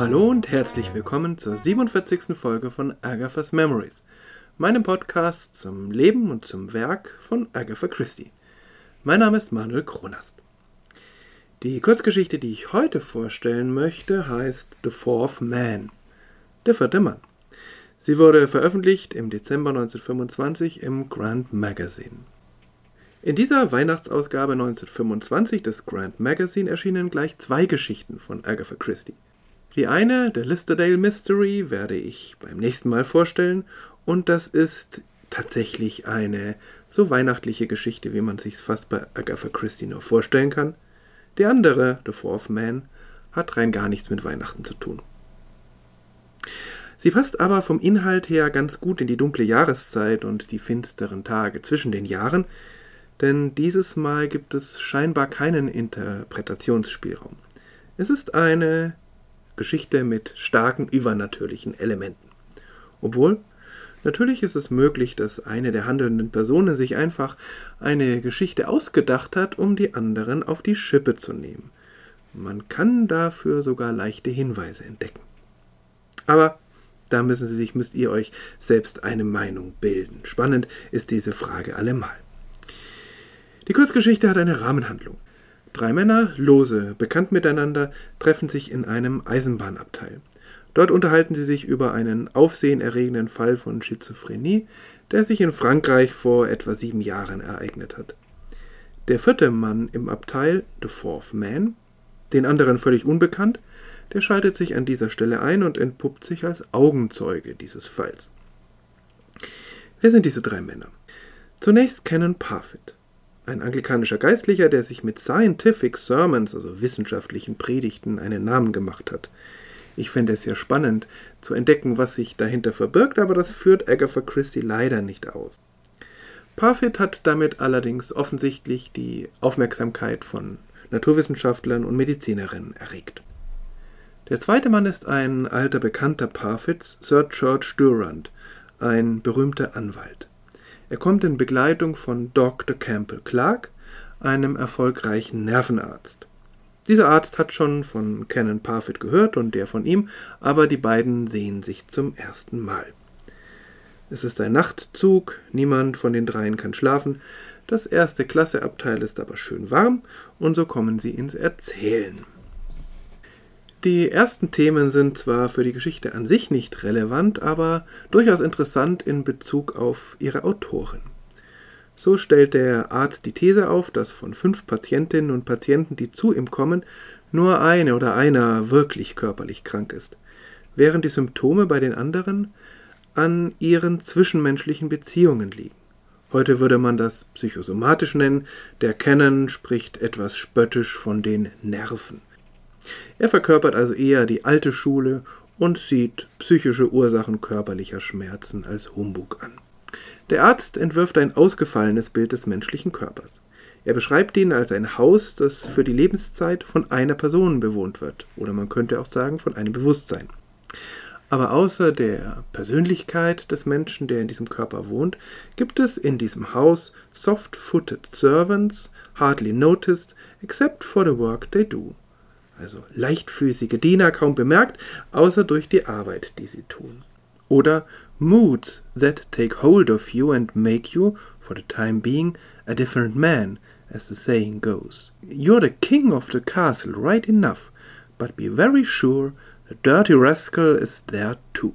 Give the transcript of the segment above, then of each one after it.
Hallo und herzlich willkommen zur 47. Folge von Agatha's Memories, meinem Podcast zum Leben und zum Werk von Agatha Christie. Mein Name ist Manuel Kronast. Die Kurzgeschichte, die ich heute vorstellen möchte, heißt The Fourth Man, der vierte Mann. Sie wurde veröffentlicht im Dezember 1925 im Grand Magazine. In dieser Weihnachtsausgabe 1925 des Grand Magazine erschienen gleich zwei Geschichten von Agatha Christie. Die eine, der Listerdale Mystery, werde ich beim nächsten Mal vorstellen und das ist tatsächlich eine so weihnachtliche Geschichte, wie man sich's fast bei Agatha Christie nur vorstellen kann. Die andere, The Fourth Man, hat rein gar nichts mit Weihnachten zu tun. Sie passt aber vom Inhalt her ganz gut in die dunkle Jahreszeit und die finsteren Tage zwischen den Jahren, denn dieses Mal gibt es scheinbar keinen Interpretationsspielraum. Es ist eine Geschichte mit starken übernatürlichen Elementen. Obwohl, natürlich ist es möglich, dass eine der handelnden Personen sich einfach eine Geschichte ausgedacht hat, um die anderen auf die Schippe zu nehmen. Man kann dafür sogar leichte Hinweise entdecken. Aber da müssen Sie sich, müsst ihr euch selbst eine Meinung bilden. Spannend ist diese Frage allemal. Die Kurzgeschichte hat eine Rahmenhandlung. Drei Männer, lose, bekannt miteinander, treffen sich in einem Eisenbahnabteil. Dort unterhalten sie sich über einen aufsehenerregenden Fall von Schizophrenie, der sich in Frankreich vor etwa sieben Jahren ereignet hat. Der vierte Mann im Abteil, The Fourth Man, den anderen völlig unbekannt, der schaltet sich an dieser Stelle ein und entpuppt sich als Augenzeuge dieses Falls. Wer sind diese drei Männer? Zunächst Canon Parfit ein anglikanischer Geistlicher, der sich mit Scientific Sermons, also wissenschaftlichen Predigten, einen Namen gemacht hat. Ich fände es ja spannend zu entdecken, was sich dahinter verbirgt, aber das führt Agatha Christie leider nicht aus. Parfit hat damit allerdings offensichtlich die Aufmerksamkeit von Naturwissenschaftlern und Medizinerinnen erregt. Der zweite Mann ist ein alter Bekannter Parfits, Sir George Durand, ein berühmter Anwalt. Er kommt in Begleitung von Dr. Campbell Clark, einem erfolgreichen Nervenarzt. Dieser Arzt hat schon von Canon Parfit gehört und der von ihm, aber die beiden sehen sich zum ersten Mal. Es ist ein Nachtzug, niemand von den dreien kann schlafen, das erste Klasseabteil ist aber schön warm und so kommen sie ins Erzählen. Die ersten Themen sind zwar für die Geschichte an sich nicht relevant, aber durchaus interessant in Bezug auf ihre Autorin. So stellt der Arzt die These auf, dass von fünf Patientinnen und Patienten, die zu ihm kommen, nur eine oder einer wirklich körperlich krank ist, während die Symptome bei den anderen an ihren zwischenmenschlichen Beziehungen liegen. Heute würde man das psychosomatisch nennen, der Canon spricht etwas spöttisch von den Nerven. Er verkörpert also eher die alte Schule und sieht psychische Ursachen körperlicher Schmerzen als Humbug an. Der Arzt entwirft ein ausgefallenes Bild des menschlichen Körpers. Er beschreibt ihn als ein Haus, das für die Lebenszeit von einer Person bewohnt wird, oder man könnte auch sagen von einem Bewusstsein. Aber außer der Persönlichkeit des Menschen, der in diesem Körper wohnt, gibt es in diesem Haus soft-footed servants, hardly noticed, except for the work they do also leichtfüßige Diener kaum bemerkt, außer durch die Arbeit, die sie tun. Oder moods that take hold of you and make you, for the time being, a different man, as the saying goes. You're the king of the castle, right enough, but be very sure the dirty rascal is there too.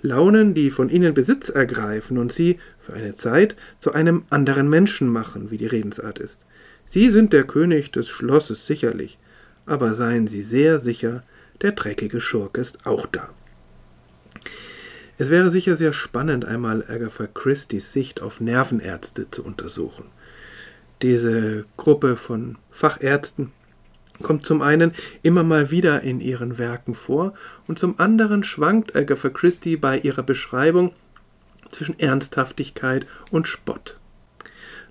Launen, die von ihnen Besitz ergreifen und sie für eine Zeit zu einem anderen Menschen machen, wie die Redensart ist. Sie sind der König des Schlosses sicherlich, aber seien Sie sehr sicher, der dreckige Schurk ist auch da. Es wäre sicher sehr spannend, einmal Agatha Christie's Sicht auf Nervenärzte zu untersuchen. Diese Gruppe von Fachärzten kommt zum einen immer mal wieder in ihren Werken vor und zum anderen schwankt Agatha Christie bei ihrer Beschreibung zwischen Ernsthaftigkeit und Spott.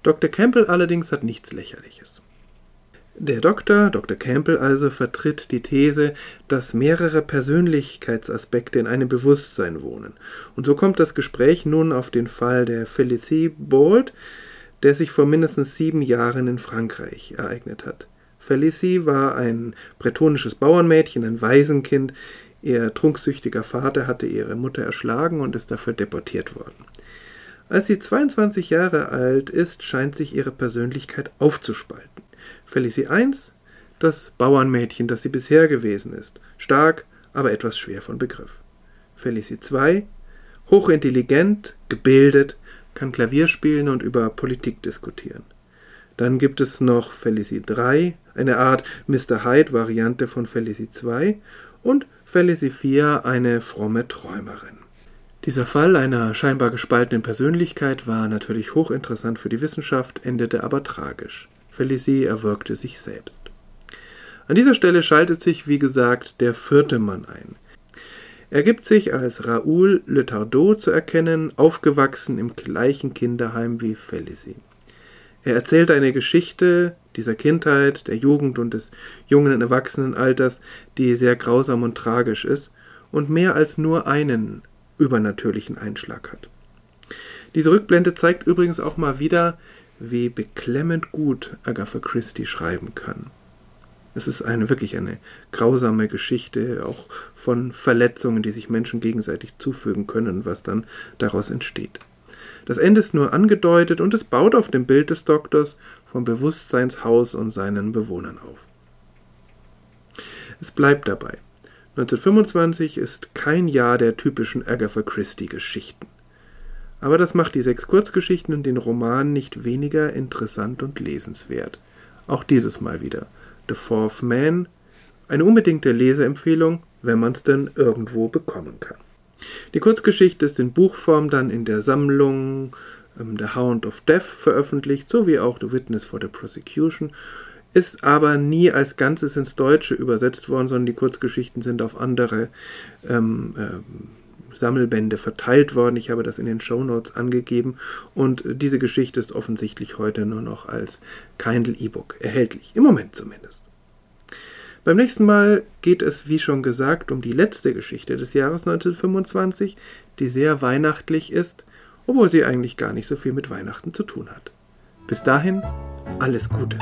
Dr. Campbell allerdings hat nichts Lächerliches. Der Doktor, Dr. Campbell also, vertritt die These, dass mehrere Persönlichkeitsaspekte in einem Bewusstsein wohnen. Und so kommt das Gespräch nun auf den Fall der Felicie Bald, der sich vor mindestens sieben Jahren in Frankreich ereignet hat. Felicie war ein bretonisches Bauernmädchen, ein Waisenkind. Ihr trunksüchtiger Vater hatte ihre Mutter erschlagen und ist dafür deportiert worden. Als sie 22 Jahre alt ist, scheint sich ihre Persönlichkeit aufzuspalten. Felicie I, das Bauernmädchen, das sie bisher gewesen ist, stark, aber etwas schwer von Begriff. Felicie II, hochintelligent, gebildet, kann Klavier spielen und über Politik diskutieren. Dann gibt es noch Felicie III, eine Art Mr. Hyde-Variante von Felicie II und Felicie IV, eine fromme Träumerin. Dieser Fall einer scheinbar gespaltenen Persönlichkeit war natürlich hochinteressant für die Wissenschaft, endete aber tragisch. Felicie erwürgte sich selbst. An dieser Stelle schaltet sich, wie gesagt, der vierte Mann ein. Er gibt sich als Raoul Le Tardot zu erkennen, aufgewachsen im gleichen Kinderheim wie Felicie. Er erzählt eine Geschichte dieser Kindheit, der Jugend und des jungen Erwachsenenalters, die sehr grausam und tragisch ist und mehr als nur einen übernatürlichen Einschlag hat. Diese Rückblende zeigt übrigens auch mal wieder, wie beklemmend gut Agatha Christie schreiben kann. Es ist eine wirklich eine grausame Geschichte, auch von Verletzungen, die sich Menschen gegenseitig zufügen können, was dann daraus entsteht. Das Ende ist nur angedeutet und es baut auf dem Bild des Doktors vom Bewusstseinshaus und seinen Bewohnern auf. Es bleibt dabei. 1925 ist kein Jahr der typischen Agatha Christie-Geschichten. Aber das macht die sechs Kurzgeschichten und den Roman nicht weniger interessant und lesenswert. Auch dieses Mal wieder. The Fourth Man, eine unbedingte Leseempfehlung, wenn man es denn irgendwo bekommen kann. Die Kurzgeschichte ist in Buchform dann in der Sammlung ähm, The Hound of Death veröffentlicht, sowie auch The Witness for the Prosecution, ist aber nie als Ganzes ins Deutsche übersetzt worden, sondern die Kurzgeschichten sind auf andere ähm, äh, Sammelbände verteilt worden. Ich habe das in den Show Notes angegeben und diese Geschichte ist offensichtlich heute nur noch als Kindle E-Book erhältlich, im Moment zumindest. Beim nächsten Mal geht es, wie schon gesagt, um die letzte Geschichte des Jahres 1925, die sehr weihnachtlich ist, obwohl sie eigentlich gar nicht so viel mit Weihnachten zu tun hat. Bis dahin, alles Gute.